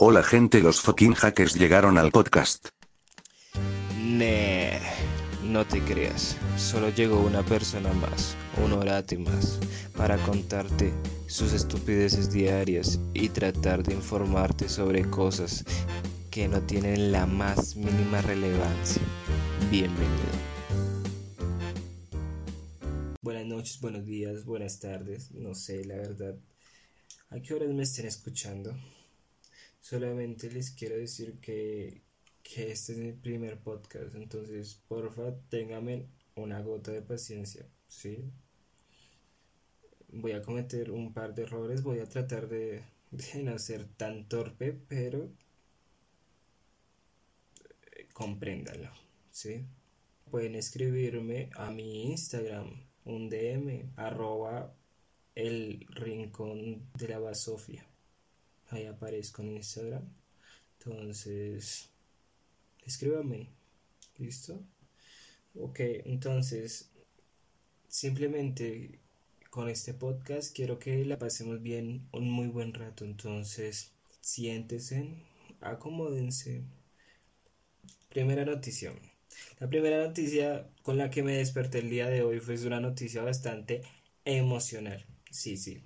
Hola gente, los fucking hackers llegaron al podcast. Nee, no te creas. Solo llegó una persona más, un orate más, para contarte sus estupideces diarias y tratar de informarte sobre cosas que no tienen la más mínima relevancia. Bienvenido. Buenas noches, buenos días, buenas tardes. No sé, la verdad, a qué horas me estén escuchando. Solamente les quiero decir que, este es mi primer podcast, entonces porfa ténganme una gota de paciencia, ¿sí? Voy a cometer un par de errores, voy a tratar de, no ser tan torpe, pero eh, compréndanlo, ¿sí? Pueden escribirme a mi Instagram, un DM, arroba el rincón de la basofia ahí aparezco en Instagram. Entonces, escríbame. ¿Listo? Ok, entonces, simplemente con este podcast quiero que la pasemos bien un muy buen rato. Entonces, siéntese, acomódense. Primera noticia. La primera noticia con la que me desperté el día de hoy fue una noticia bastante emocional. Sí, sí.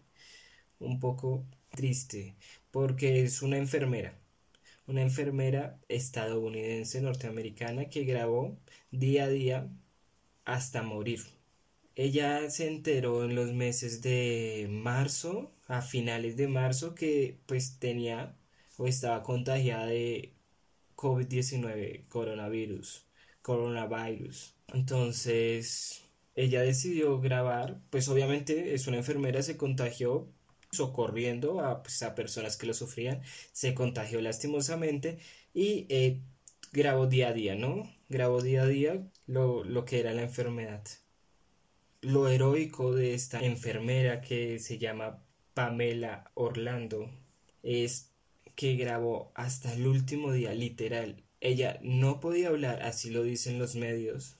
Un poco triste porque es una enfermera, una enfermera estadounidense norteamericana que grabó día a día hasta morir. Ella se enteró en los meses de marzo, a finales de marzo, que pues tenía o estaba contagiada de COVID-19, coronavirus, coronavirus. Entonces, ella decidió grabar, pues obviamente es una enfermera, se contagió socorriendo a, pues, a personas que lo sufrían, se contagió lastimosamente y eh, grabó día a día, ¿no? Grabó día a día lo, lo que era la enfermedad. Lo heroico de esta enfermera que se llama Pamela Orlando es que grabó hasta el último día, literal. Ella no podía hablar, así lo dicen los medios,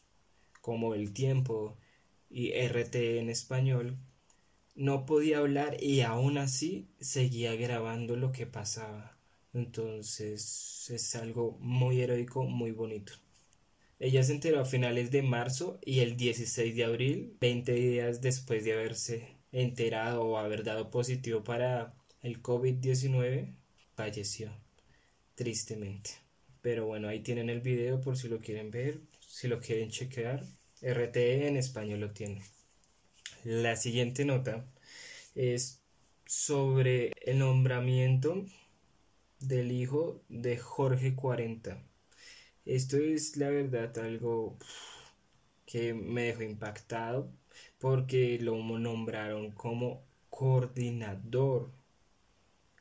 como El Tiempo y RT en español, no podía hablar y aún así seguía grabando lo que pasaba. Entonces es algo muy heroico, muy bonito. Ella se enteró a finales de marzo y el 16 de abril, 20 días después de haberse enterado o haber dado positivo para el COVID-19, falleció tristemente. Pero bueno, ahí tienen el video por si lo quieren ver, si lo quieren chequear. RTE en español lo tiene. La siguiente nota es sobre el nombramiento del hijo de Jorge 40. Esto es la verdad algo que me dejó impactado porque lo nombraron como coordinador.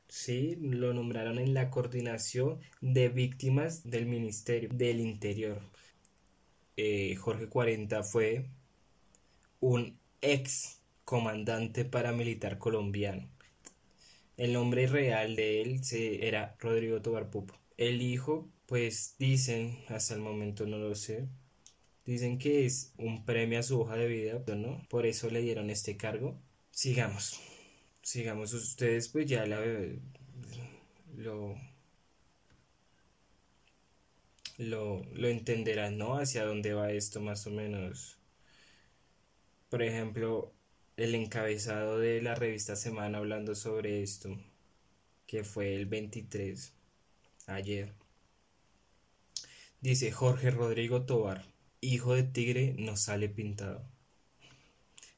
Sí, lo nombraron en la coordinación de víctimas del Ministerio del Interior. Eh, Jorge 40 fue un ex comandante paramilitar colombiano. El nombre real de él se, era Rodrigo Tobar Pupo. El hijo, pues dicen, hasta el momento no lo sé, dicen que es un premio a su hoja de vida, ¿no? Por eso le dieron este cargo. Sigamos, sigamos. Ustedes pues ya la, lo, lo, lo entenderán, ¿no? Hacia dónde va esto más o menos. Por ejemplo, el encabezado de la revista Semana hablando sobre esto, que fue el 23, ayer. Dice Jorge Rodrigo Tobar, hijo de tigre no sale pintado.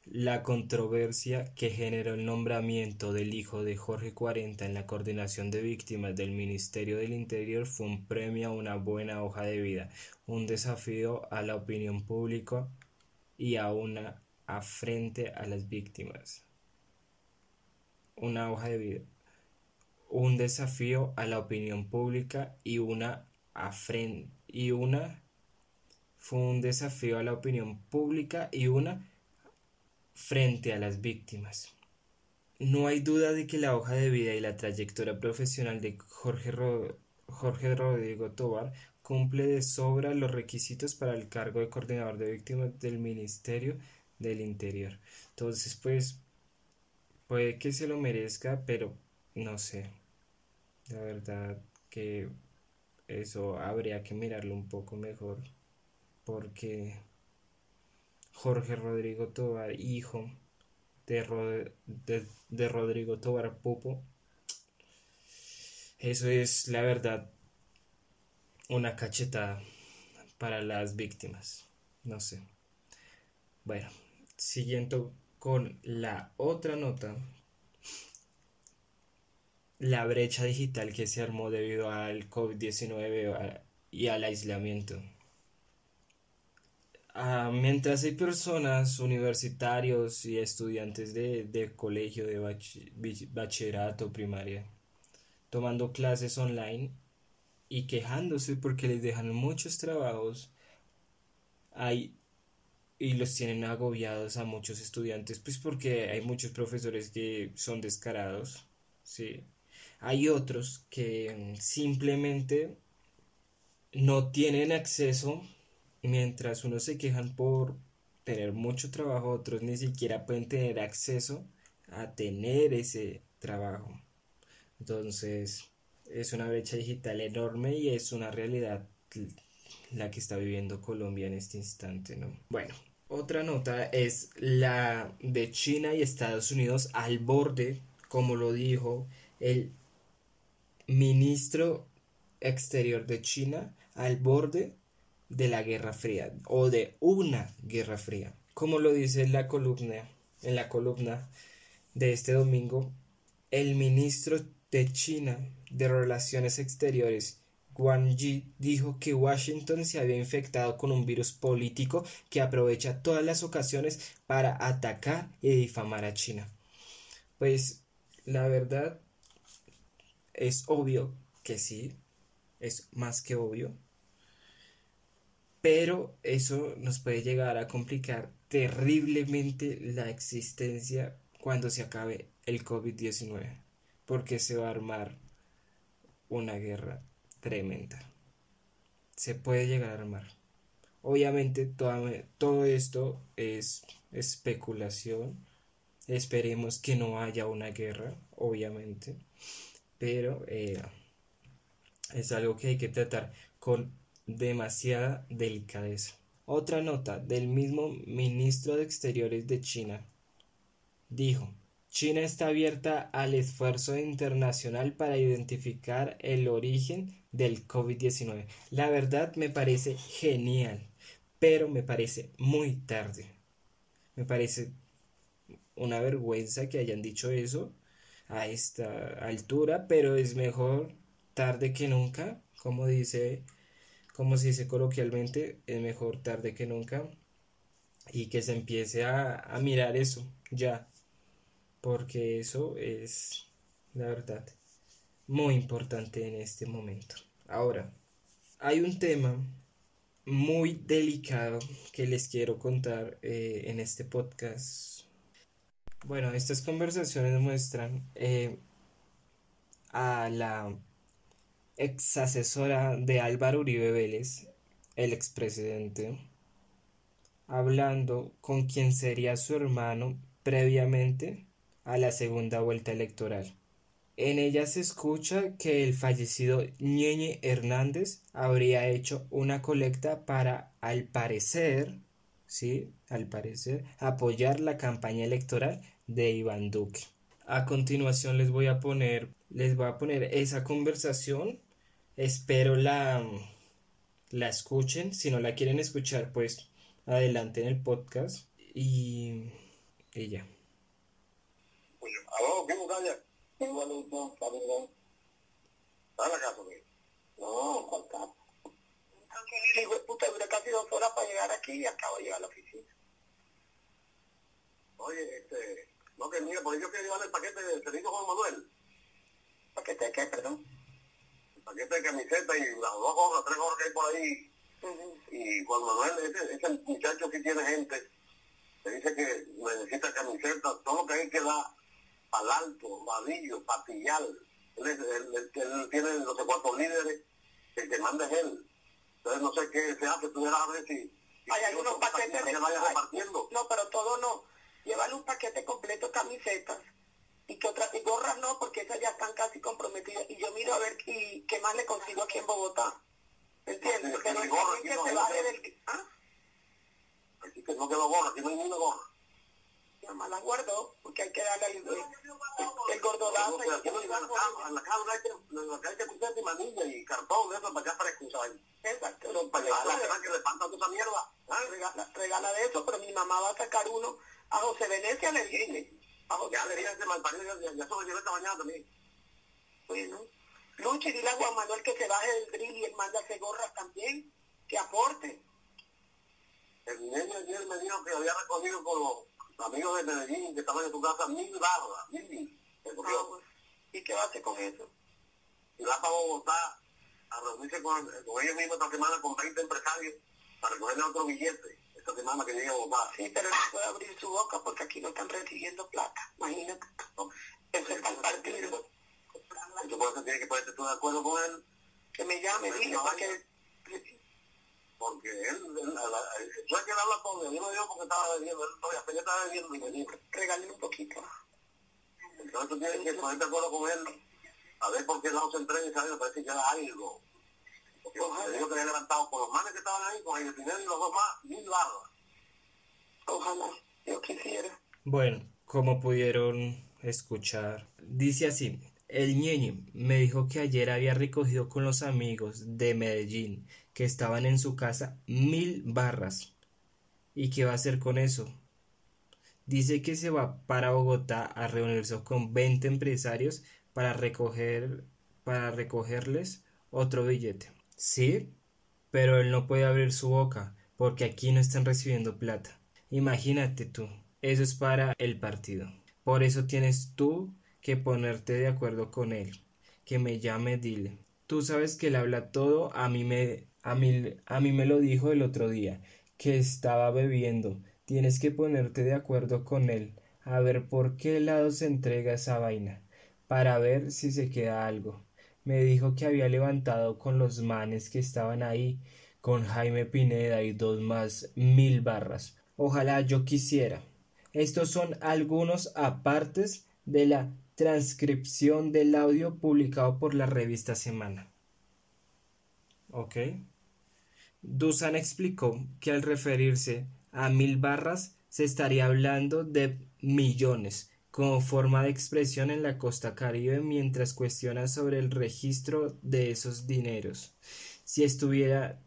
La controversia que generó el nombramiento del hijo de Jorge 40 en la coordinación de víctimas del Ministerio del Interior fue un premio a una buena hoja de vida, un desafío a la opinión pública y a una frente a las víctimas. Una hoja de vida. Un desafío a la opinión pública y una afrente y una fue un desafío a la opinión pública y una frente a las víctimas. No hay duda de que la hoja de vida y la trayectoria profesional de Jorge, Jorge Rodrigo Tobar cumple de sobra los requisitos para el cargo de coordinador de víctimas del Ministerio del interior. Entonces, pues, puede que se lo merezca, pero no sé. La verdad que eso habría que mirarlo un poco mejor porque Jorge Rodrigo Tobar, hijo de, de, Rodrigo Tobar Pupo, eso es la verdad una cachetada para las víctimas. No sé. Bueno, siguiendo con la otra nota, la brecha digital que se armó debido al COVID-19 y al aislamiento. Ah, mientras hay personas, universitarios y estudiantes de, colegio, de bachillerato, primaria, tomando clases online y quejándose porque les dejan muchos trabajos, hay y los tienen agobiados a muchos estudiantes, pues porque hay muchos profesores que son descarados, sí. Hay otros que simplemente no tienen acceso mientras unos se quejan por tener mucho trabajo, otros ni siquiera pueden tener acceso a tener ese trabajo. Entonces, es una brecha digital enorme y es una realidad la que está viviendo Colombia en este instante, ¿no? Bueno, otra nota es la de China y Estados Unidos al borde, como lo dijo el ministro exterior de China, al borde de la Guerra Fría o de una Guerra Fría. Como lo dice la columna, en la columna de este domingo, el ministro de China de Relaciones Exteriores, Wang Yi, dijo que Washington se había infectado con un virus político que aprovecha todas las ocasiones para atacar y difamar a China. Pues la verdad es obvio que sí, es más que obvio, pero eso nos puede llegar a complicar terriblemente la existencia cuando se acabe el COVID-19, porque se va a armar una guerra tremenda. Se puede llegar a armar. Obviamente todo, esto es especulación. Esperemos que no haya una guerra, obviamente. Pero eh, es algo que hay que tratar con demasiada delicadeza. Otra nota del mismo ministro de Exteriores de China dijo, China está abierta al esfuerzo internacional para identificar el origen del COVID-19. La verdad me parece genial, pero me parece muy tarde. Me parece una vergüenza que hayan dicho eso a esta altura, pero es mejor tarde que nunca, como dice como se dice coloquialmente, es mejor tarde que nunca y que se empiece a, mirar eso ya, porque eso es la verdad muy importante en este momento. Ahora, hay un tema muy delicado que les quiero contar eh, en este podcast. Bueno, estas conversaciones muestran eh, a la ex asesora de Álvaro Uribe Vélez, el expresidente, hablando con quien sería su hermano previamente a la segunda vuelta electoral. En ella se escucha que el fallecido Ñeñe Hernández habría hecho una colecta para, al parecer, sí, al parecer, apoyar la campaña electoral de Iván Duque. A continuación les voy a poner, les voy a poner esa conversación Espero la, la escuchen. Si no la quieren escuchar, pues adelante en el podcast. Y, y ya. ¿Aló? ¿Qué muralla? Igualito, saludos. ¿Está la casa, qué? No, ¿cuál casa? De puta, duré casi dos horas para llegar aquí y acabo de llegar a la oficina. Oye, este, no que mira, por ello que llevar el paquete de servicio Juan Manuel. ¿Paquete de qué, perdón? paquete de camiseta y las dos gorras, tres gorras que hay por ahí. Y Juan Manuel, ese, ese muchacho que tiene gente, le dice que necesita camiseta, todo lo que hay que dar al alto, vadillo, patillal. Él, él, él, tiene no sé cuántos líderes, el que manda es él. Entonces no sé qué se hace, tú a ver si... hay algunos paquetes de... No, pero todo no. Llévale un paquete completo de camisetas y que otras, y gorras no, porque esas ya están casi comprometidas. Y yo miro a ver y, qué más le consigo aquí en Bogotá. ¿Entiendes? Hay gorra, que no, se no, baje no. del... ¿Ah? Aquí que no quedó gorra, aquí no hay ninguna gorra. Mi mamá la guardó, porque hay que darle el, el, el y aquí no y en la la cama hay que, que pusiste manilla y cartón de eso para acá fresco, ¿sabes? Exacto. Pero para allá la semana que le espanta toda esa mierda. ¿ah? regala, regala de eso, pero mi mamá va a sacar uno. A José Venecia le dije. A José Ya le a ese malparido, ya, ya se lo llevé esta mañana también. Bueno, Luchi, dile a Juan Manuel que se baje del drill y él manda a gorras también, que aporte. El niño ayer me dijo que había recogido con los amigos de Medellín que estaban en tu casa mil barras, mil mil. Ah. ¿Y qué va a hacer con eso? y va para Bogotá a reunirse con, con ellos mismos esta semana con 20 empresarios para recogerle otro billete esta semana que llegue a Bogotá. Sí, pero no puede abrir su boca porque aquí no están recibiendo plata. Imagínate. Eso está el partido. Entonces por eso tiene que ponerte tú de acuerdo con él, Que me llame, Pues, dile, no, porque... Regálale un poquito. Entonces tú tienes que ponerte de acuerdo con él, a ver por qué lado se entrega y sabe, me parece que era algo. Porque me dijo que había levantado con los manes que estaban ahí, con el dinero y los dos más, mil barras. Ojalá, yo quisiera. Bueno, como pudieron escuchar, dice así, el ñeñe me dijo que ayer había recogido con los amigos de Medellín que estaban en su casa mil barras. ¿Y qué va a hacer con eso? Dice que se va para Bogotá a reunirse con 20 empresarios para recoger para recogerles otro billete. Sí, pero él no puede abrir su boca porque aquí no están recibiendo plata. Imagínate tú, eso es para el partido. Por eso tienes tú que ponerte de acuerdo con él. Que me llame, dile. Tú sabes que él habla todo, a mí me a mí, a mí me lo dijo el otro día, que estaba bebiendo. Tienes que ponerte de acuerdo con él, a ver por qué lado se entrega esa vaina, para ver si se queda algo. Me dijo que había levantado con los manes que estaban ahí, con Jaime Pineda y dos más mil barras. Ojalá yo quisiera. Estos son algunos apartes de la transcripción del audio publicado por la revista Semana. ¿Ok? Dusan explicó que al referirse a mil barras se estaría hablando de millones como forma de expresión en la costa caribe mientras cuestiona sobre el registro de esos dineros. Si estuviera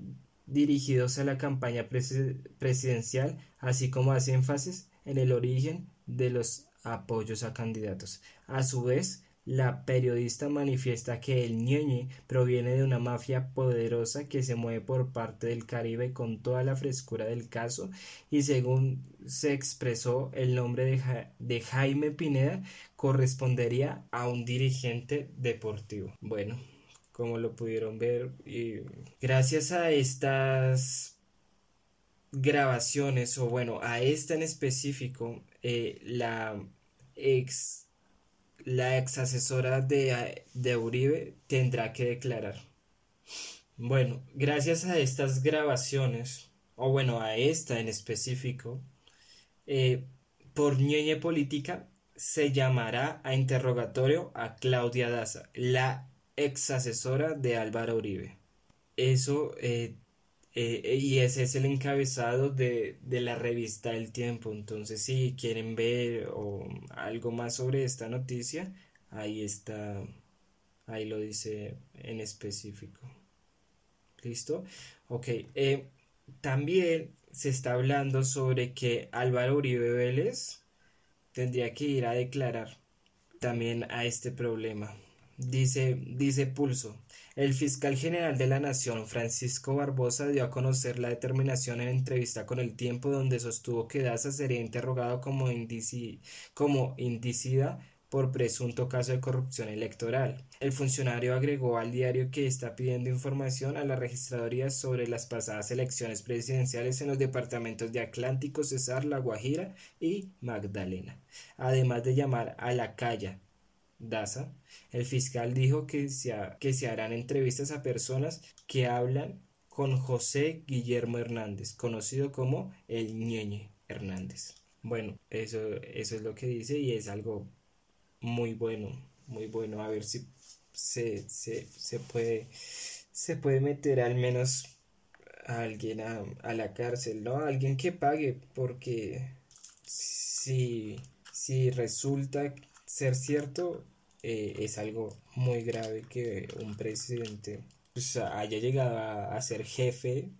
dirigidos a la campaña presi- presidencial, así como hace énfasis en el origen de los apoyos a candidatos. A su vez, la periodista manifiesta que el ñeñe proviene de una mafia poderosa que se mueve por parte del Caribe con toda la frescura del caso y según se expresó el nombre de, Ja- de Jaime Pineda correspondería a un dirigente deportivo. Bueno, como lo pudieron ver, gracias a estas grabaciones, o bueno, a esta en específico, eh, la ex la ex asesora de, de Uribe tendrá que declarar. Bueno, gracias a estas grabaciones, o bueno, a esta en específico, eh, por ñeñe política se llamará a interrogatorio a Claudia Daza, la ex asesora de Álvaro Uribe. Eso, eh, eh, y ese es el encabezado de, de la revista El Tiempo. Entonces, si quieren ver o algo más sobre esta noticia, ahí está, ahí lo dice en específico. ¿Listo? Ok. eh, también se está hablando sobre que Álvaro Uribe Vélez tendría que ir a declarar también a este problema. Dice, dice Pulso. El fiscal general de la Nación, Francisco Barbosa, dio a conocer la determinación en entrevista con El Tiempo, donde sostuvo que Daza sería interrogado como, indici- indicida por presunto caso de corrupción electoral. El funcionario agregó al diario que está pidiendo información a la registraduría sobre las pasadas elecciones presidenciales en los departamentos de Atlántico, Cesar, La Guajira y Magdalena, además de llamar a la calle Daza, el fiscal dijo que se, que se harán entrevistas a personas que hablan con José Guillermo Hernández, conocido como el Ñeñe Hernández. Bueno, eso, eso es lo que dice y es algo muy bueno, muy bueno. A ver si se, se, se puede, se puede meter al menos a alguien a, a la cárcel, ¿no? alguien que pague, porque si, si resulta ser cierto, eh, es algo muy grave que un presidente pues, haya llegado a, ser jefe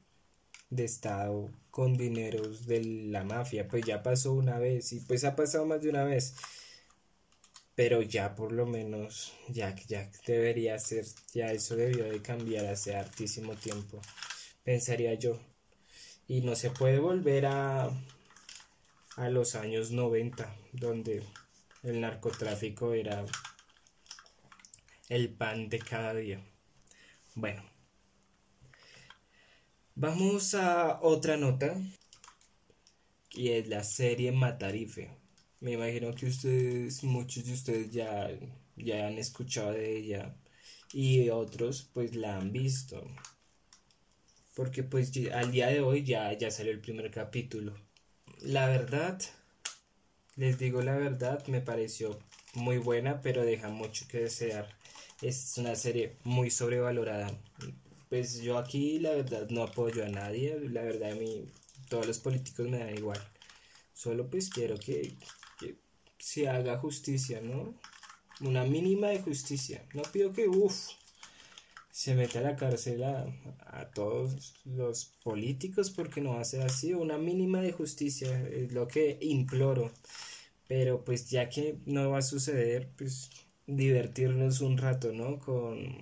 de Estado con dineros de la mafia. Pues ya pasó una vez y pues ha pasado más de una vez. Pero ya por lo menos, ya, ya debería ser, ya eso debió de cambiar hace hartísimo tiempo, pensaría yo. Y no se puede volver a, a los años 90, donde el narcotráfico era el pan de cada día. Bueno, vamos a otra nota y es la serie Matarife. Me imagino que ustedes, muchos de ustedes ya, ya han escuchado de ella y otros pues la han visto. Porque pues al día de hoy ya, ya salió el primer capítulo. La verdad, les digo la verdad, me pareció muy buena, pero deja mucho que desear. Es una serie muy sobrevalorada. Pues yo aquí la verdad no apoyo a nadie, la verdad a mí todos los políticos me dan igual. Solo pues quiero que, se haga justicia, ¿no? Una mínima de justicia. No pido que, uff, se meta a la cárcel a, todos los políticos porque no va a ser así. Una mínima de justicia es lo que imploro. Pero pues ya que no va a suceder, pues divertirnos un rato, ¿no? Con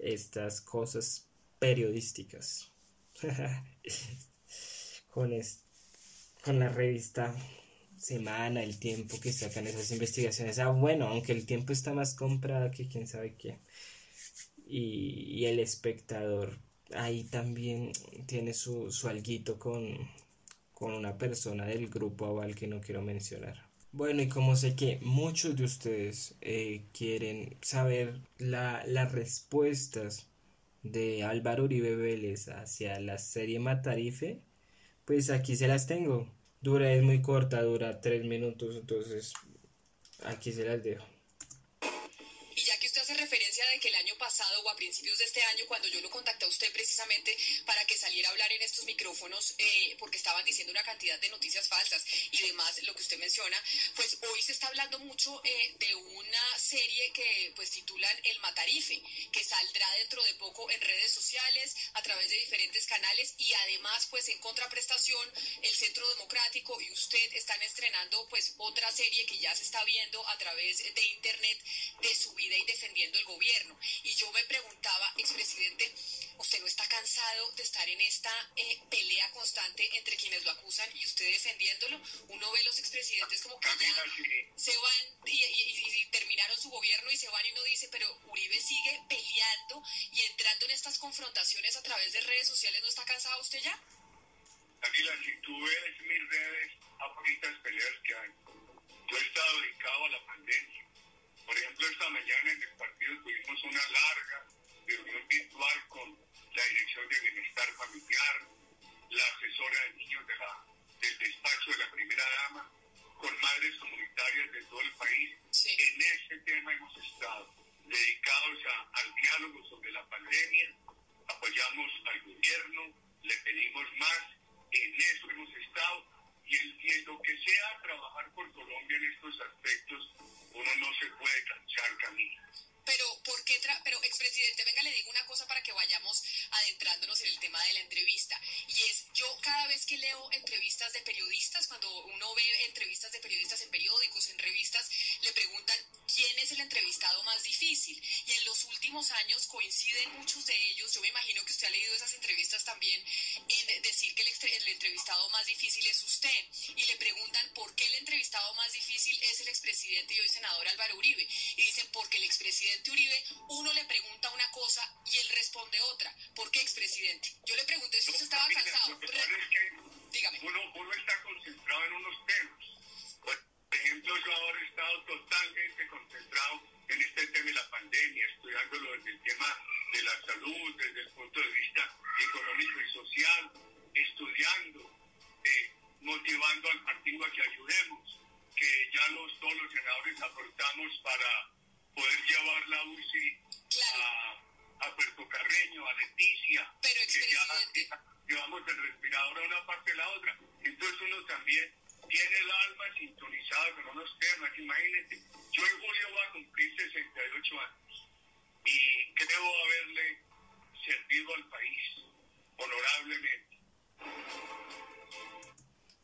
estas cosas periodísticas. con, con la revista Semana, el tiempo que sacan esas investigaciones. Ah, bueno, aunque el tiempo está más comprado que quién sabe qué. Y, el espectador ahí también tiene su, su alguito con, con una persona del grupo Aval que no quiero mencionar. Bueno, y como sé que muchos de ustedes eh, quieren saber la, las respuestas de Álvaro Uribe Vélez hacia la serie Matarife, pues aquí se las tengo. Dura, es muy corta, dura tres minutos, entonces aquí se las dejo de que el año pasado o a principios de este año, cuando yo lo contacté a usted precisamente para que saliera a hablar en estos micrófonos, eh, porque estaban diciendo una cantidad de noticias falsas y demás, lo que usted menciona, pues hoy se está hablando mucho eh, de una serie que pues titulan El Matarife, que saldrá dentro de poco en redes sociales, a través de diferentes canales y además pues en contraprestación el Centro Democrático y usted están estrenando pues otra serie que ya se está viendo a través de internet de su vida y defendiendo el gobierno y yo me preguntaba, expresidente, ¿usted no está cansado de estar en esta eh, pelea constante entre quienes lo acusan y usted defendiéndolo? Uno ve los expresidentes como que ya se van y, terminaron su gobierno y se van y uno dice, pero Uribe sigue peleando y entrando en estas confrontaciones a través de redes sociales, ¿no está cansado usted ya? Daniela, si tú ves mis redes, a peleas que hay. Yo he estado dedicado a la pandemia por ejemplo, esta mañana en el partido tuvimos una larga reunión virtual con la Dirección de Bienestar Familiar, la asesora de niños de la, del despacho de la primera dama, con madres comunitarias de todo el país. En ese tema hemos estado dedicados al diálogo sobre la pandemia, apoyamos al gobierno, le pedimos más, en eso hemos estado y, en lo que sea trabajar por Colombia en estos aspectos uno no se puede cansar, Camila. Pero, ¿por qué pero, expresidente, venga, le digo una cosa para que vayamos adentrándonos en el tema de la entrevista. Y es, yo cada vez que leo entrevistas de periodistas, cuando uno ve entrevistas de periodistas en periódicos, en revistas, le preguntan quién es el entrevistado más difícil. Y en los últimos años coinciden muchos de ellos, yo me imagino que usted ha leído esas entrevistas también, en decir que el, el entrevistado más difícil es usted. Y le preguntan por qué el entrevistado más difícil es el expresidente y hoy senador Álvaro Uribe. Y dicen, porque el expresidente Uribe, uno le pregunta una cosa y él responde otra. ¿Por qué, expresidente? Yo le pregunté si usted estaba cansado. Dígame. Uno, uno está concentrado en unos temas. Ejemplo, yo ahora he estado totalmente concentrado en este tema de la pandemia, estudiándolo desde el tema de la salud, desde el punto de vista económico y social, estudiando, eh, motivando al partido a que ayudemos que ya los, todos los senadores aportamos para poder llevar la UCI a, a Puerto Carreño, a Leticia, Pero, que ya llevamos el respirador a una parte a la otra. Entonces uno también tiene el alma sintonizada con unos temas, imagínate. Yo en julio voy a cumplir 68 años y creo haberle servido al país honorablemente.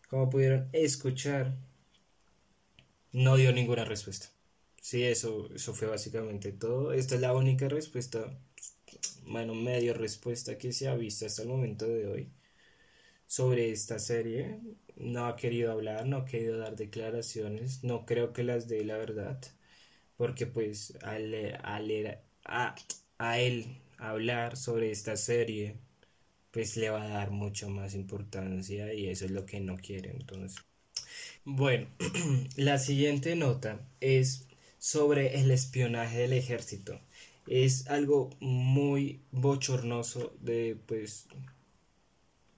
Como pudieron escuchar, no dio ninguna respuesta. Sí, eso, eso fue básicamente todo. Esta es la única respuesta, bueno, medio respuesta que se ha visto hasta el momento de hoy sobre esta serie. No ha querido hablar, no ha querido dar declaraciones. No creo que las dé la verdad. Porque pues al, al a, a él hablar sobre esta serie, pues le va a dar mucho más importancia y eso es lo que no quiere entonces. Bueno, la siguiente nota es sobre el espionaje del ejército. Es algo muy bochornoso de pues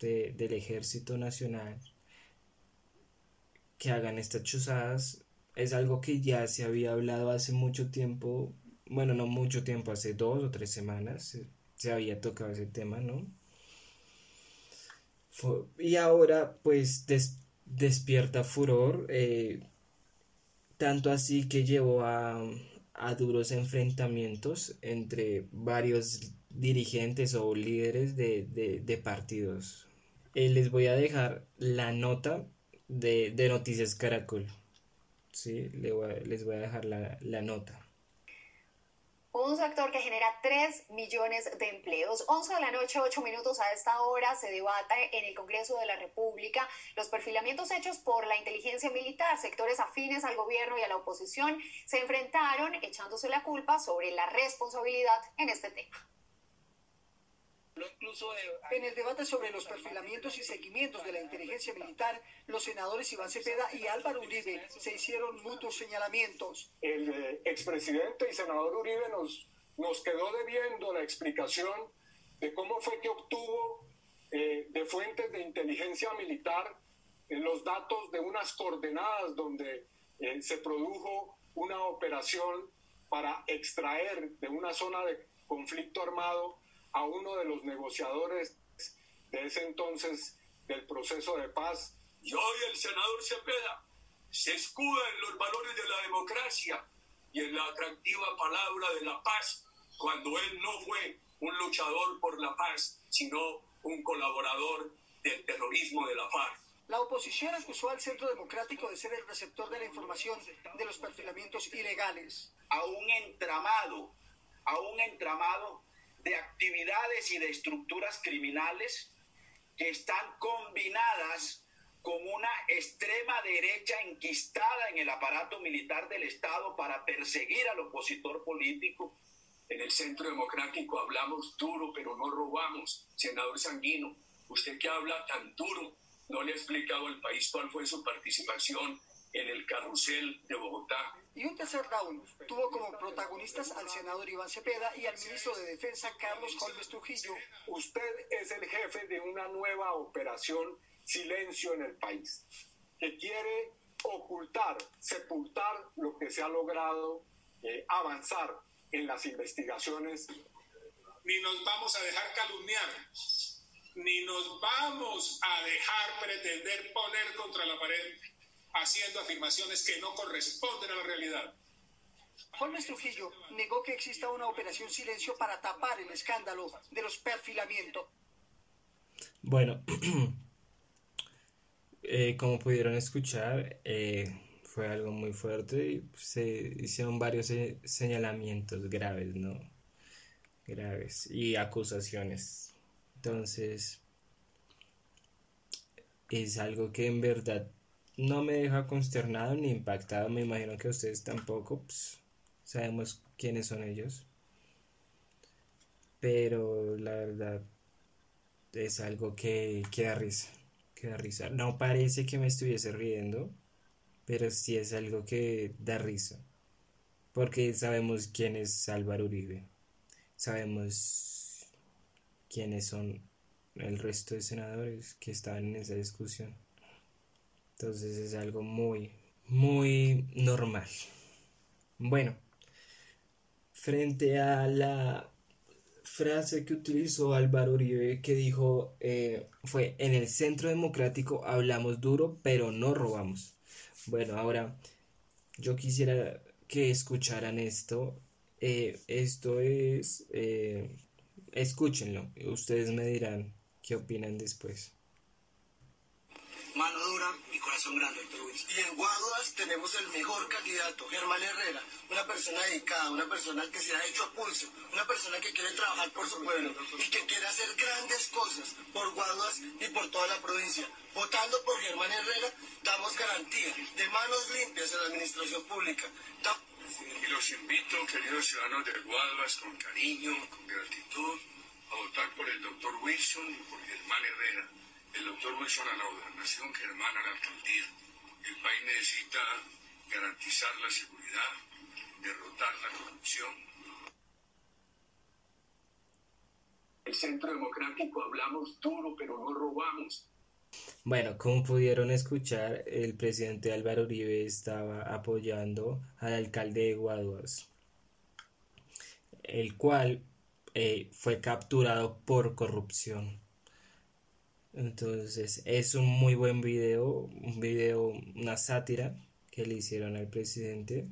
de, del ejército nacional que hagan estas chuzadas. Es algo que ya se había hablado hace mucho tiempo, bueno, no mucho tiempo, hace dos o tres semanas se, había tocado ese tema, ¿no? Y ahora pues des- despierta furor, eh, tanto así que llevó a, a duros enfrentamientos entre varios dirigentes o líderes de, de- de partidos. Eh, les voy a dejar la nota de, Noticias Caracol. Sí, le voy a- les voy a dejar la, la nota. Un sector que genera 3 millones de empleos. 11 de la noche, 8 minutos a esta hora, se debate en el Congreso de la República los perfilamientos hechos por la inteligencia militar. Sectores afines al gobierno y a la oposición se enfrentaron echándose la culpa sobre la responsabilidad en este tema. En el debate sobre los perfilamientos y seguimientos de la inteligencia militar, los senadores Iván Cepeda y Álvaro Uribe se hicieron mutuos señalamientos. el eh, expresidente y senador Uribe nos, nos quedó debiendo la explicación de cómo fue que obtuvo eh, de fuentes de inteligencia militar eh, los datos de unas coordenadas donde eh, se produjo una operación para extraer de una zona de conflicto armado a uno de los negociadores de ese entonces del proceso de paz Y hoy el senador Cepeda se escuda en los valores de la democracia y en la atractiva palabra de la paz, cuando él no fue un luchador por la paz, sino un colaborador del terrorismo de la FARC. La oposición acusó al Centro Democrático de ser el receptor de la información de los perfilamientos ilegales. a un entramado, a un entramado de actividades y de estructuras criminales que están combinadas con una extrema derecha enquistada en el aparato militar del Estado para perseguir al opositor político. En el Centro Democrático hablamos duro, pero no robamos. Senador Sanguino, usted que habla tan duro, no le ha explicado al país cuál fue su participación en el carrusel de Bogotá. Y un tercer round tuvo como protagonistas al senador Iván Cepeda y al ministro de Defensa Carlos Holmes Trujillo. Usted es el jefe de una nueva operación Silencio en el país, que quiere ocultar, sepultar lo que se ha logrado eh, avanzar en las investigaciones. Ni nos vamos a dejar calumniar, ni nos vamos a dejar pretender poner contra la pared haciendo afirmaciones que no corresponden a la realidad. Holmes Trujillo negó que exista una operación silencio para tapar el escándalo de los perfilamientos. Bueno, eh, como pudieron escuchar, eh, fue algo muy fuerte y se hicieron varios se- señalamientos graves, ¿no? Graves y acusaciones. Entonces, es algo que en verdad no me deja consternado ni impactado. Me imagino que ustedes tampoco, pues, sabemos quiénes son ellos. Pero la verdad es algo que, que da risa, que da risa. No parece que me estuviese riendo, pero sí es algo que da risa. Porque sabemos quién es Álvaro Uribe, sabemos quiénes son el resto de senadores que estaban en esa discusión. Entonces es algo muy, muy normal. Bueno, frente a la frase que utilizó Álvaro Uribe que dijo eh, fue en el centro democrático hablamos duro pero no robamos. Bueno, ahora yo quisiera que escucharan esto. Eh, esto es... Eh, escúchenlo. Ustedes me dirán qué opinan después. Mano dura y corazón grande, Luis. Y en Guaduas tenemos el mejor candidato, Germán Herrera, una persona dedicada, una persona que se ha hecho a pulso, una persona que quiere trabajar por su pueblo y que quiere hacer grandes cosas por Guaduas y por toda la provincia. Votando por Germán Herrera damos garantía de manos limpias en la administración pública. Y los invito, queridos ciudadanos de Guaduas, con cariño, con gratitud, a votar por el doctor Wilson y por Germán Herrera el doctor Wilson a la gobernación, Germán a la alcaldía. El país necesita garantizar la seguridad, derrotar la corrupción. El centro democrático hablamos duro, pero no robamos. Bueno, como pudieron escuchar, el presidente Álvaro Uribe estaba apoyando al alcalde de Guaduas, el cual eh, fue capturado por corrupción. Entonces es un muy buen video, un video, una sátira que le hicieron al presidente,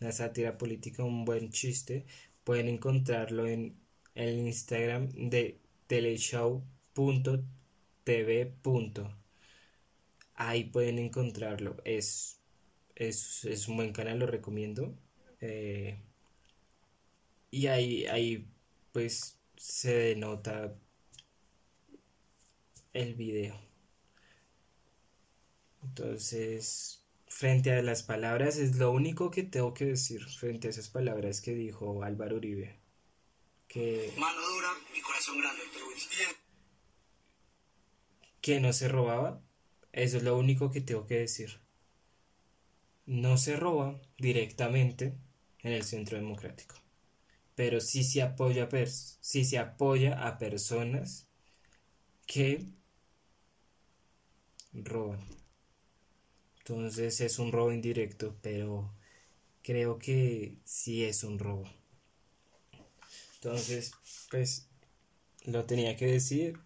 una sátira política, un buen chiste. Pueden encontrarlo en el Instagram de teleshow.tv. Ahí pueden encontrarlo. Es, es, un buen canal, lo recomiendo. Eh, y ahí, ahí pues se denota el video. Entonces, frente a las palabras, es lo único que tengo que decir frente a esas palabras que dijo Álvaro Uribe. Que, Mano dura y corazón grande, que no se robaba. Eso es lo único que tengo que decir. No se roba directamente en el centro democrático. Pero sí se apoya, sí se apoya a personas que roban. Entonces es un robo indirecto, pero creo que sí es un robo. Entonces, pues lo tenía que decir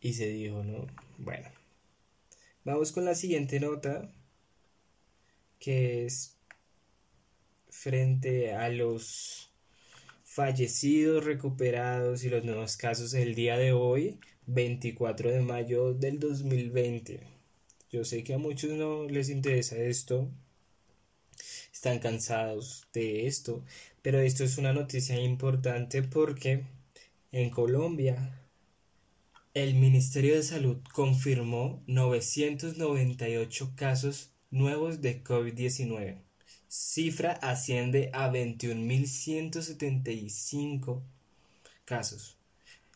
y se dijo, ¿no? Bueno, vamos con la siguiente nota, que es frente a los fallecidos, recuperados y los nuevos casos del día de hoy. 24 de mayo del 2020. Yo sé que a muchos no les interesa esto, están cansados de esto, pero esto es una noticia importante porque en Colombia el Ministerio de Salud confirmó 998 casos nuevos de COVID-19. Cifra asciende a 21.175 casos.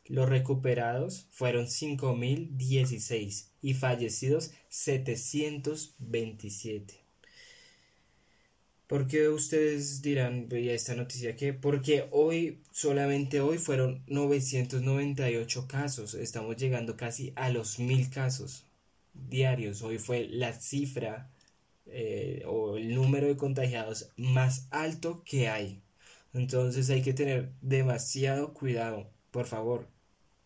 Los recuperados fueron 5.016 y fallecidos 727. ¿Por qué ustedes dirán, veía esta noticia que? Porque hoy, solamente hoy fueron 998 casos. Estamos llegando casi a los 1000 casos diarios. Hoy fue la cifra eh, o el número de contagiados más alto que hay. Entonces hay que tener demasiado cuidado. Por favor,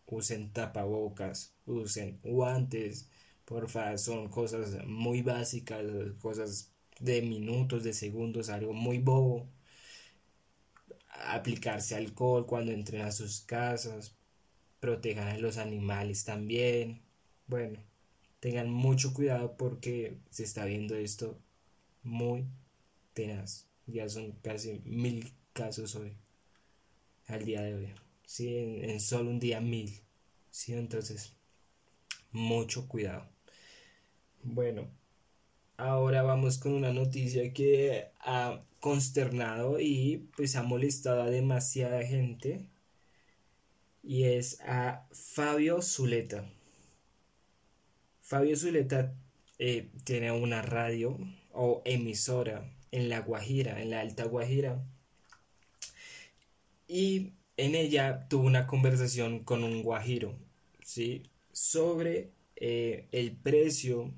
usen tapabocas, usen guantes, porfa, son cosas muy básicas, cosas de minutos, de segundos, algo muy bobo. Aplicarse alcohol cuando entren a sus casas, protejan a los animales también. Bueno, tengan mucho cuidado porque se está viendo esto muy tenaz. Ya son casi mil casos hoy, al día de hoy. ¿Sí? En, solo un día mil, ¿sí? Entonces, mucho cuidado. Bueno, ahora vamos con una noticia que ha consternado y pues ha molestado a demasiada gente y es a Fabio Zuleta. Fabio Zuleta eh, tiene una radio o emisora en La Guajira, en la Alta Guajira. Y en ella tuvo una conversación con un guajiro, ¿sí? Sobre eh, el precio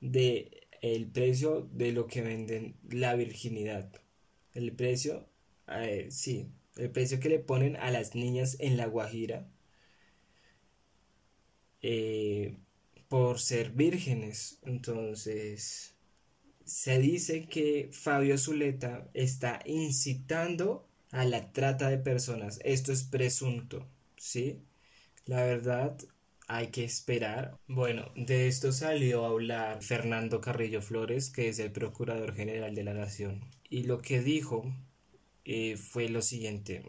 de el precio de lo que venden la virginidad. El precio, sí, el precio que le ponen a las niñas en La Guajira eh, por ser vírgenes. Entonces, se dice que Fabio Zuleta está incitando a la trata de personas. Esto es presunto, ¿sí? La verdad, hay que esperar. Bueno, de esto salió a hablar Fernando Carrillo Flores, que es el Procurador General de la Nación. Y lo que dijo eh, fue lo siguiente.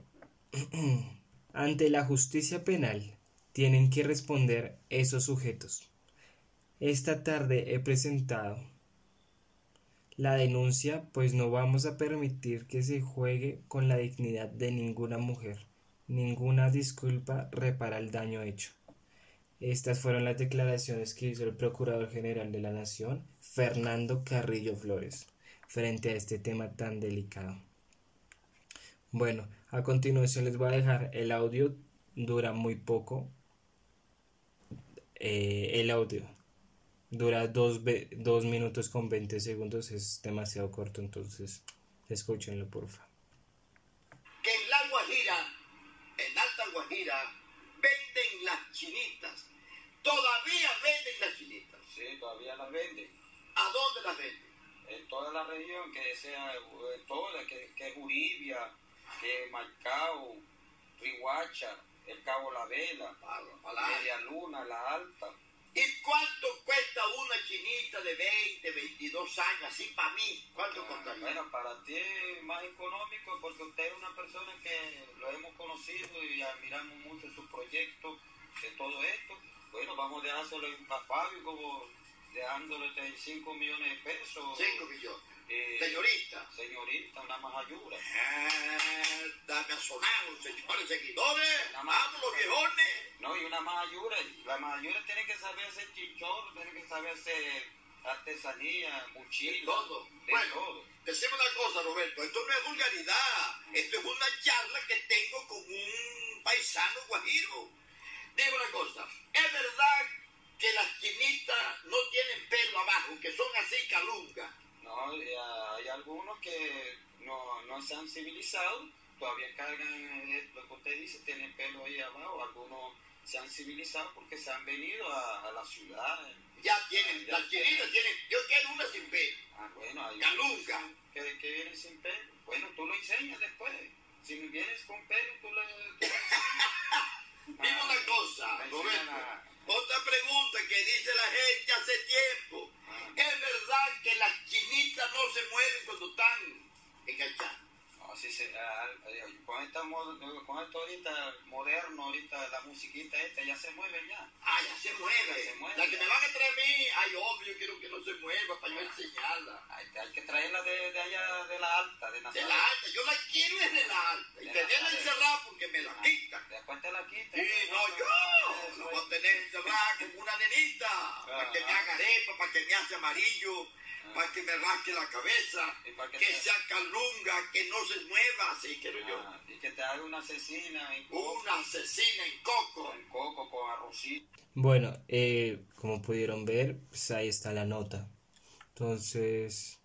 Ante la justicia penal tienen que responder esos sujetos. Esta tarde he presentado la denuncia, pues no vamos a permitir que se juegue con la dignidad de ninguna mujer. Ninguna disculpa repara el daño hecho. Estas fueron las declaraciones que hizo el Procurador General de la Nación, Fernando Carrillo Flores, frente a este tema tan delicado. Bueno, a continuación les voy a dejar el audio, dura muy poco. Eh, el audio dura dos, dos minutos con 20 segundos, es demasiado corto, entonces escúchenlo porfa. Que en La Guajira, en Alta Guajira, venden las chinitas. Todavía venden las chinitas. Sí, todavía las venden. ¿A dónde las venden? En toda la región, que sea eh, toda, que, que es Uribia, que Marcao, Rihuacha, el Cabo La Vela, Media Luna, La Alta. ¿Y cuánto cuesta una chinita de 20, 22 años, así para mí? ¿Cuánto Ah, costaría? Bueno, para ti es más económico porque usted es una persona que lo hemos conocido y admiramos mucho su proyecto de todo esto. Bueno, vamos a dejárselo a Fabio como dejándole 5 millones de pesos. 5 millones. Eh, Señorita. Señorita, una majayura. Ah, dame a sonar, señores seguidores. Vamos, los viejones. No, y una majayura. La majayura tiene que saber hacer chichón, tiene que saber hacer artesanía. De todo. De Bueno, todo. Decime una cosa, Roberto. Esto no es vulgaridad. Esto es una charla que tengo con un paisano guajiro. Digo una cosa. Es verdad que las chinitas no tienen pelo abajo, que son así calungas. No, eh, hay algunos que no, no se han civilizado, todavía cargan eh, lo que usted dice, tienen pelo ahí abajo, algunos se han civilizado porque se han venido a, a la ciudad. Ya tienen, Ya las chinitas tienen, yo quiero una sin pelo. Ah, bueno, hay Calunga. unos Que, que vienen sin pelo. Bueno, tú lo enseñas después. Si vienes con pelo, tú le... Dime una cosa, me Roberto. Otra pregunta que dice la gente hace tiempo. ¿Es verdad que las chinitas no se mueven cuando están enganchadas? No, sí, se- ah, con, esta, con esto ahorita moderno, ahorita la musiquita esta ya se mueve ya. Ah, ya se mueve. Ya se mueve, la que ya. me van a traer a mí, ay, obvio, yo quiero que no se mueva para yo enseñarla. Hay, hay que traerla de, de allá, de la alta, de De la alta, yo la quiero es de la alta. Y De tenerla Nazaret. encerrada porque me la quitan. Después te la quitan. Sí, no, yo la voy a tener encerrada como una nenita. Para que me haga arepa, para que me hace amarillo, para que me rasque la cabeza. Que Que sea calunga, que no se mueva, así quiero yo. Ah, y que te haga una asesina en coco, Una asesina en coco. en coco con arrocito. Bueno, eh, como pudieron ver, pues ahí está la nota. Entonces,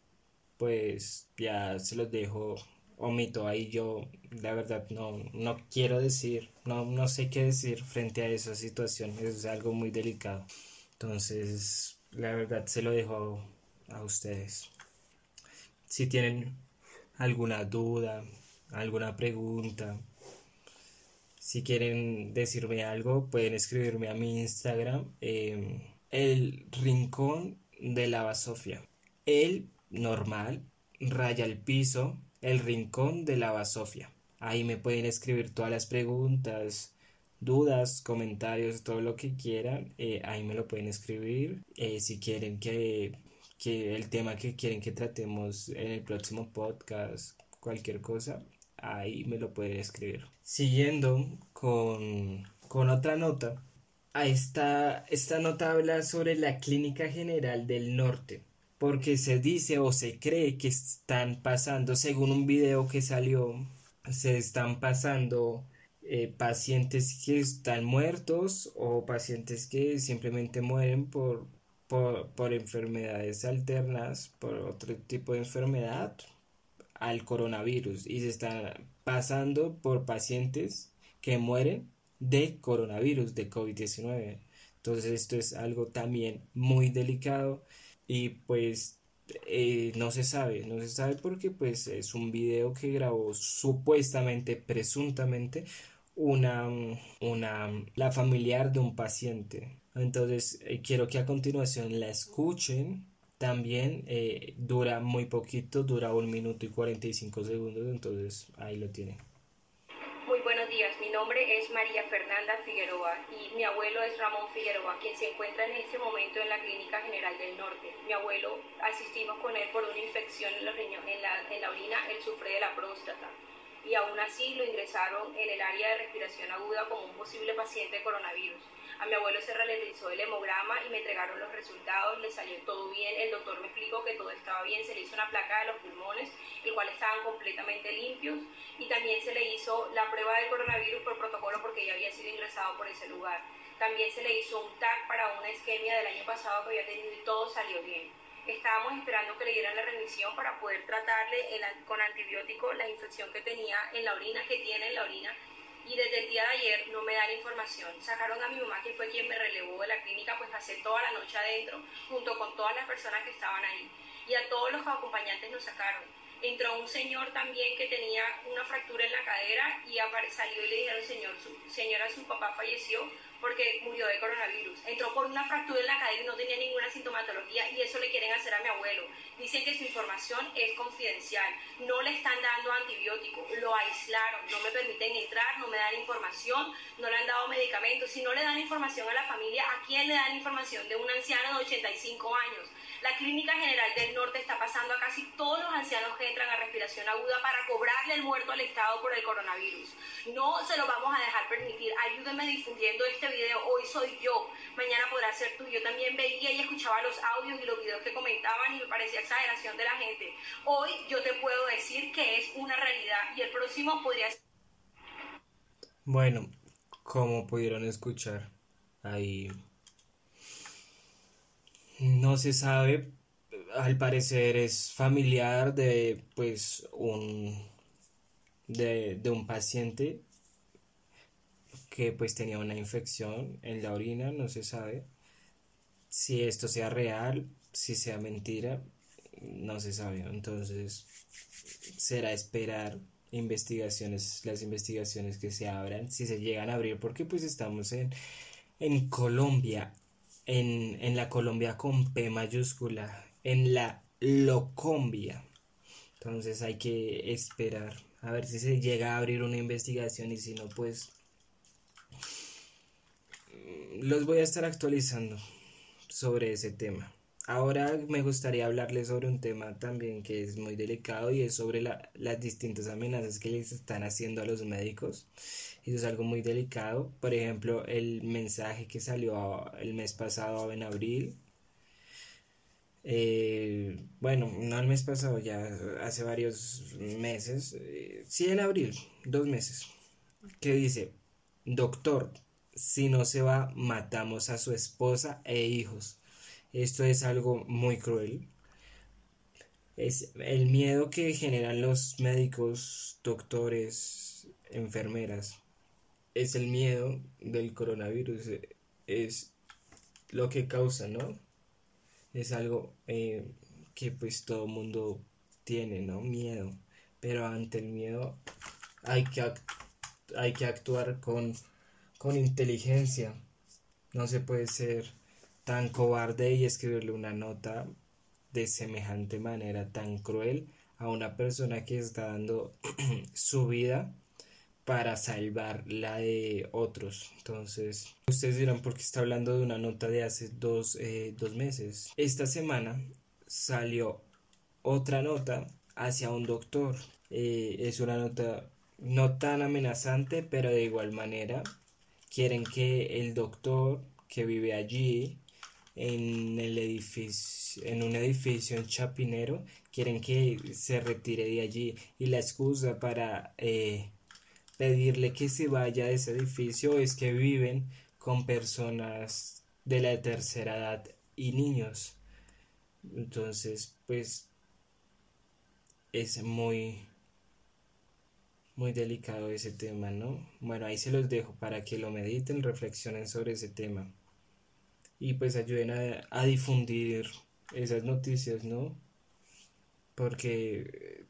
pues ya se los dejo. Omito ahí yo, la verdad, no, no quiero decir, no, no sé qué decir frente a esa situación. Es algo muy delicado. Entonces, la verdad, se lo dejo a, ustedes. Si tienen alguna duda, alguna pregunta, si quieren decirme algo, pueden escribirme a mi Instagram, eh, el rincón de la basofia. El normal, raya al piso, el rincón de la basofia. Ahí me pueden escribir todas las preguntas, dudas, comentarios, todo lo que quieran. eh, ahí me lo pueden escribir. Eh, si quieren que, que el tema que quieren que tratemos en el próximo podcast, cualquier cosa, ahí me lo pueden escribir. Siguiendo con, con otra nota, esta, esta nota habla sobre la Clínica General del Norte, porque se dice o se cree que están pasando, según un video que salió, se están pasando eh, pacientes que están muertos o pacientes que simplemente mueren por, por, por enfermedades alternas, por otro tipo de enfermedad al coronavirus y se está pasando por pacientes que mueren de coronavirus, de COVID-19. Entonces esto es algo también muy delicado y pues eh, no se sabe, no se sabe porque pues es un video que grabó supuestamente, presuntamente una, una, la familiar de un paciente. Entonces eh, quiero que a continuación la escuchen. También eh, dura muy poquito, dura un minuto y 45 segundos, entonces ahí lo tienen. Muy buenos días, mi nombre es María Fernanda Figueroa y mi abuelo es Ramón Figueroa, quien se encuentra en este momento en la Clínica General del Norte. Mi abuelo asistimos con él por una infección en, los riñones, en, la, en la orina, él sufre de la próstata y aún así lo ingresaron en el área de respiración aguda como un posible paciente de coronavirus. A mi abuelo se realizó el hemograma y me entregaron los resultados, le salió todo bien, el doctor me explicó que todo estaba bien, se le hizo una placa de los pulmones, el cual estaban completamente limpios y también se le hizo la prueba del coronavirus por protocolo porque ya había sido ingresado por ese lugar. También se le hizo un TAC para una isquemia del año pasado que había tenido y todo salió bien. Estábamos esperando que le dieran la remisión para poder tratarle con antibiótico la infección que tenía en la orina, que tiene en la orina y desde el día de ayer no me dan información. Sacaron a mi mamá, que fue quien me relevó de la clínica, pues pasé toda la noche adentro, junto con todas las personas que estaban ahí. Y a todos los acompañantes nos sacaron. Entró un señor también que tenía una fractura en la cadera y salió y le dijeron, señor, su, señora, su papá falleció porque murió de coronavirus. Entró por una fractura en la cadera y no tenía ninguna sintomatología y eso le quieren hacer a mi abuelo. Dicen que su información es confidencial, no le están dando antibiótico, lo aislaron, no me permiten entrar, no me dan información, no le han dado medicamentos. Si no le dan información a la familia, ¿a quién le dan información de un anciano de 85 años? La Clínica General del Norte está pasando a casi todos los ancianos que entran a respiración aguda para cobrarle el muerto al Estado por el coronavirus. No se lo vamos a dejar permitir. Ayúdenme difundiendo este video. Hoy soy yo. Mañana podrá ser tú. Yo también veía y escuchaba los audios y los videos que comentaban y me parecía exageración de la gente. Hoy yo te puedo decir que es una realidad y el próximo podría ser... Bueno, como pudieron escuchar, ahí no se sabe, al parecer es familiar de pues un de, un paciente que pues tenía una infección en la orina, no se sabe si esto sea real, si sea mentira, no se sabe. Entonces será esperar investigaciones, las investigaciones que se abran, si se llegan a abrir, porque pues estamos en, en Colombia en, la Colombia con P mayúscula, en la Locombia. Entonces hay que esperar a ver si se llega a abrir una investigación y si no, pues los voy a estar actualizando sobre ese tema. Ahora me gustaría hablarles sobre un tema también que es muy delicado y es sobre las distintas amenazas que les están haciendo a los médicos eso es algo muy delicado. Por ejemplo, el mensaje que salió el mes pasado en abril. Eh, bueno, no el mes pasado, ya hace varios meses. Eh, sí, en abril, dos meses. Que dice, doctor, si no se va, matamos a su esposa e hijos. Esto es algo muy cruel. Es el miedo que generan los médicos, doctores, enfermeras es el miedo del coronavirus, eh, es lo que causa, ¿no? Es algo eh, que pues todo mundo tiene, ¿no? Miedo. Pero ante el miedo hay que, hay que actuar con, con inteligencia. No se puede ser tan cobarde y escribirle una nota de semejante manera tan cruel a una persona que está dando su vida para salvar la de otros. Entonces, ustedes dirán por qué está hablando de una nota de hace dos, eh, dos meses. Esta semana salió otra nota hacia un doctor. Eh, es una nota no tan amenazante, pero de igual manera quieren que el doctor que vive allí en el edificio en un edificio en Chapinero quieren que se retire de allí y la excusa para eh, pedirle que se vaya de ese edificio es que viven con personas de la tercera edad y niños. Entonces, pues es muy muy delicado ese tema, ¿no? Bueno, ahí se los dejo para que lo mediten, reflexionen sobre ese tema y pues ayuden a, difundir esas noticias, ¿no? Porque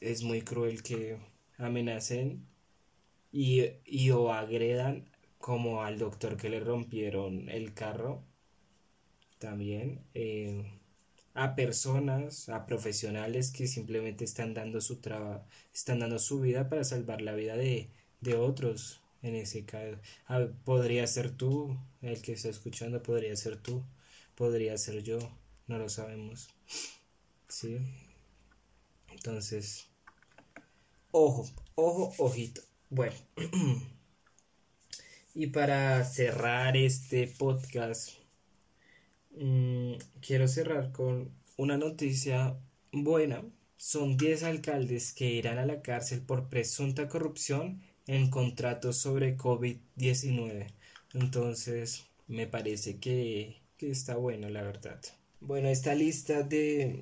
es muy cruel que amenacen y, y o agredan como al doctor que le rompieron el carro también eh, a personas, a profesionales que simplemente están dando su trabajo, están dando su vida para salvar la vida de, de otros en ese caso. Ah, podría ser tú, el que está escuchando, podría ser tú, podría ser yo, no lo sabemos. Sí. Entonces, ojo, ojo, ojito. Bueno. y para cerrar este podcast, mm, quiero cerrar con una noticia buena. Son 10 alcaldes que irán a la cárcel por presunta corrupción en contratos sobre COVID-19. Entonces, me parece que, está bueno, la verdad. Bueno, esta lista de,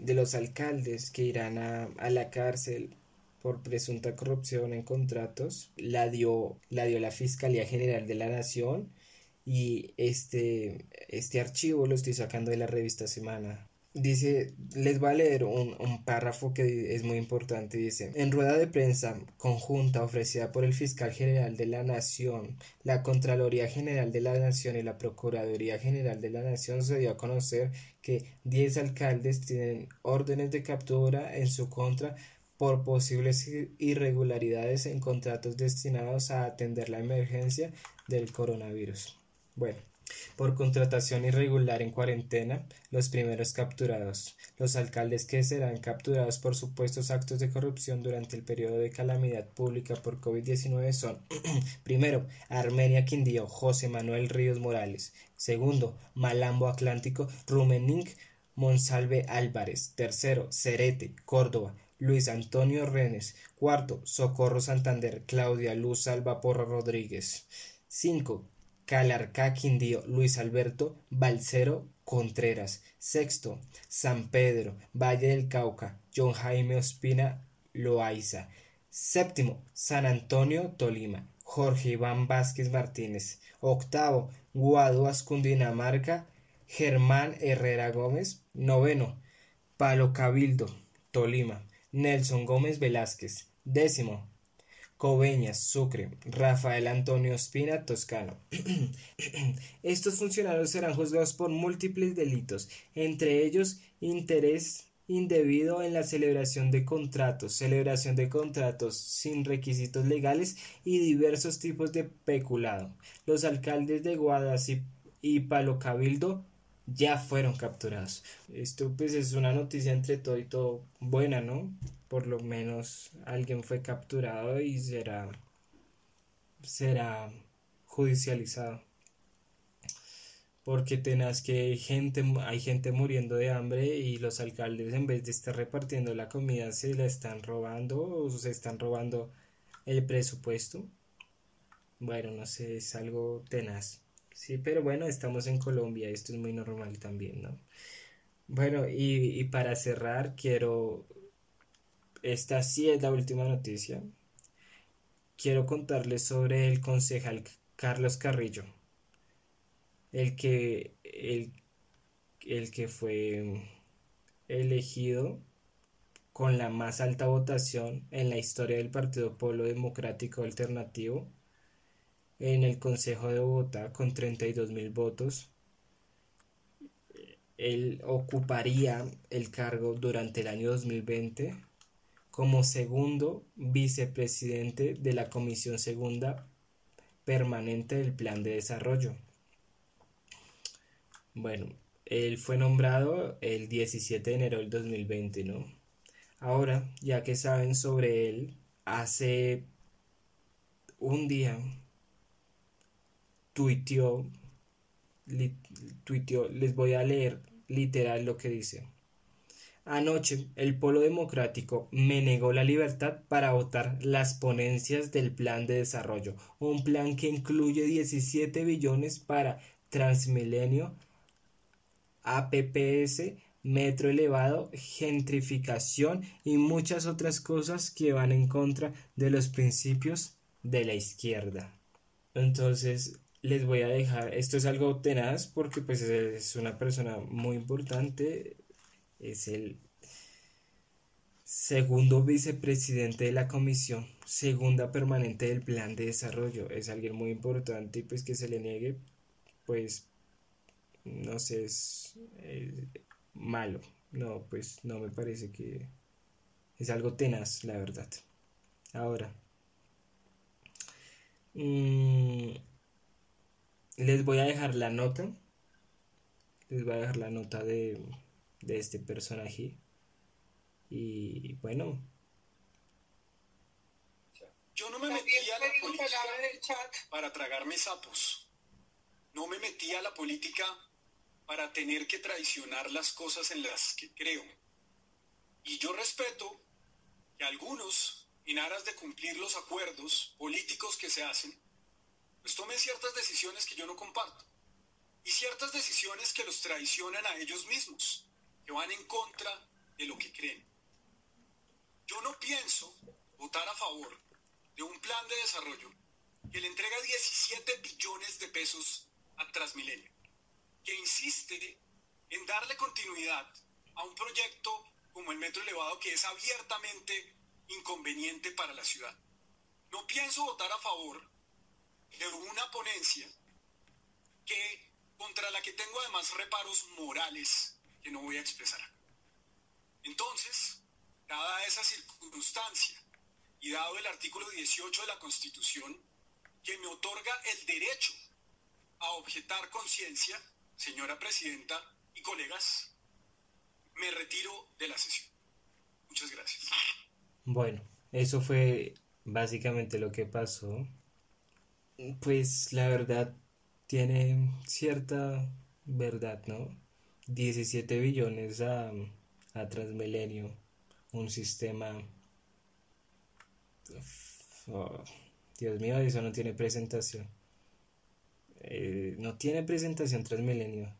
de, los alcaldes que irán a, a, la cárcel por presunta corrupción en contratos la dio, la dio la Fiscalía General de la Nación y este, este archivo lo estoy sacando de la revista Semana. Dice, les voy a leer un, un, párrafo que es muy importante. Dice, en rueda de prensa conjunta ofrecida por el fiscal general de la Nación, la Contraloría General de la Nación y la Procuraduría General de la Nación se dio a conocer que 10 alcaldes tienen órdenes de captura en su contra por posibles irregularidades en contratos destinados a atender la emergencia del coronavirus. Bueno, por contratación irregular en cuarentena, los primeros capturados. Los alcaldes que serán capturados por supuestos actos de corrupción durante el periodo de calamidad pública por COVID-19 son primero, Armenia Quindío, José Manuel Ríos Morales. Segundo, Malambo Atlántico, Rumenink Monsalve Álvarez. Tercero, Cerete, Córdoba. Luis Antonio Renes. Cuarto, Socorro Santander, Claudia Luz Alba Porra Rodríguez. Cinco, Calarcá Quindío, Luis Alberto Balcero Contreras. Sexto, San Pedro, Valle del Cauca, John Jaime Ospina Loaiza. Séptimo, San Antonio, Tolima, Jorge Iván Vázquez Martínez. Octavo, Guaduas, Cundinamarca, Germán Herrera Gómez. Noveno, Palo Cabildo, Tolima, Nelson Gómez Velázquez. Décimo, Coveñas, Sucre, Rafael Antonio Espina, Toscano. Estos funcionarios serán juzgados por múltiples delitos, entre ellos interés indebido en la celebración de contratos, celebración de contratos sin requisitos legales y diversos tipos de peculado. Los alcaldes de y, y Palo Cabildo ya fueron capturados. Esto pues es una noticia entre todo y todo buena, ¿no? Por lo menos alguien fue capturado y será será judicializado. Porque tenás que hay gente, hay gente muriendo de hambre y los alcaldes en vez de estar repartiendo la comida se la están robando o se están robando el presupuesto. Bueno, no sé, es algo tenaz. Sí, pero bueno, estamos en Colombia, esto es muy normal también, ¿no? Bueno, y, para cerrar, quiero, esta sí es la última noticia. Quiero contarles sobre el concejal Carlos Carrillo, el que, el, el que fue elegido con la más alta votación en la historia del Partido Pueblo Democrático Alternativo en el Consejo de Bogotá con 32 mil votos. Él ocuparía el cargo durante el año 2020 como segundo vicepresidente de la Comisión Segunda Permanente del Plan de Desarrollo. Bueno, él fue nombrado el 17 de enero del 2020, ¿no? Ahora, ya que saben sobre él, hace un día tuiteó, les voy a leer literal lo que dice. Anoche, el Polo Democrático me negó la libertad para votar las ponencias del Plan de Desarrollo, un plan que incluye 17 billones para Transmilenio, APPS, metro elevado, gentrificación y muchas otras cosas que van en contra de los principios de la izquierda. Entonces, les voy a dejar, esto es algo tenaz porque pues es una persona muy importante, es el segundo vicepresidente de la comisión, segunda permanente del plan de desarrollo, es alguien muy importante y pues que se le niegue, pues no sé, es, malo, no, pues no me parece que es algo tenaz, la verdad. Ahora, mmm, les voy a dejar la nota. Les voy a dejar la nota de, de este personaje. Y bueno. Yo no me metí a la política para tragar mis sapos. No me metí a la política para tener que traicionar las cosas en las que creo. Y yo respeto que algunos, en aras de cumplir los acuerdos políticos que se hacen, pues tomen ciertas decisiones que yo no comparto. Y ciertas decisiones que los traicionan a ellos mismos, que van en contra de lo que creen. Yo no pienso votar a favor de un plan de desarrollo que le entrega 17 billones de pesos a Transmilenio, que insiste en darle continuidad a un proyecto como el metro elevado que es abiertamente inconveniente para la ciudad. No pienso votar a favor de una ponencia que contra la que tengo además reparos morales que no voy a expresar. Entonces, dada esa circunstancia y dado el artículo 18 de la Constitución que me otorga el derecho a objetar conciencia, señora presidenta y colegas, me retiro de la sesión. Muchas gracias. Bueno, eso fue básicamente lo que pasó pues la verdad tiene cierta verdad, ¿no? 17 billones a, a Transmilenio, un sistema... Oh, Dios mío, eso no tiene presentación. Eh, no tiene presentación Transmilenio.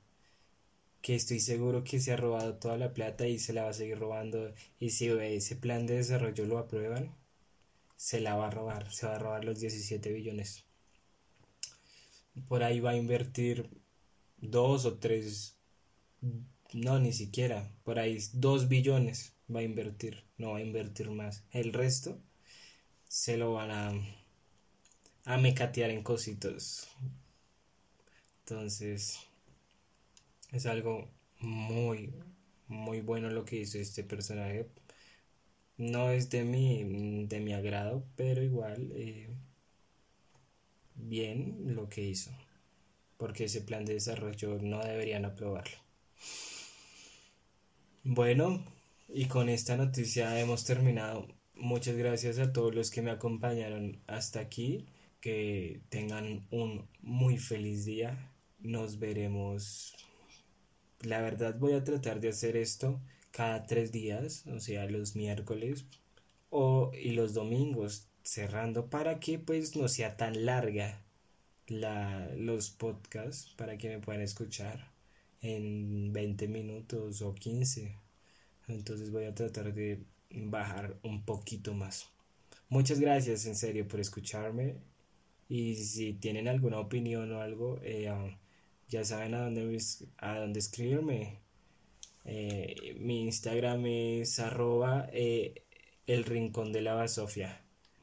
Que estoy seguro que se ha robado toda la plata y se la va a seguir robando. Y si ese plan de desarrollo lo aprueban, se la va a robar. Se va a robar los 17 billones por ahí va a invertir dos o tres, no, ni siquiera, por ahí dos billones va a invertir, no va a invertir más. El resto se lo van a, a mecatear en cositos. Entonces, es algo muy, muy bueno lo que hizo este personaje. No es de mi, de mi agrado, pero igual eh, bien lo que hizo, porque ese plan de desarrollo no deberían aprobarlo. Bueno, y con esta noticia hemos terminado. Muchas gracias a todos los que me acompañaron hasta aquí. Que tengan un muy feliz día. Nos veremos. La verdad voy a tratar de hacer esto cada tres días, o sea, los miércoles o y los domingos cerrando para que pues no sea tan larga la, los podcasts para que me puedan escuchar en 20 minutos o 15 entonces voy a tratar de bajar un poquito más. Muchas gracias en serio por escucharme. Y si tienen alguna opinión o algo eh, ah, ya saben a dónde, a dónde escribirme. Eh, mi instagram es arroba eh, el rincón de la basofia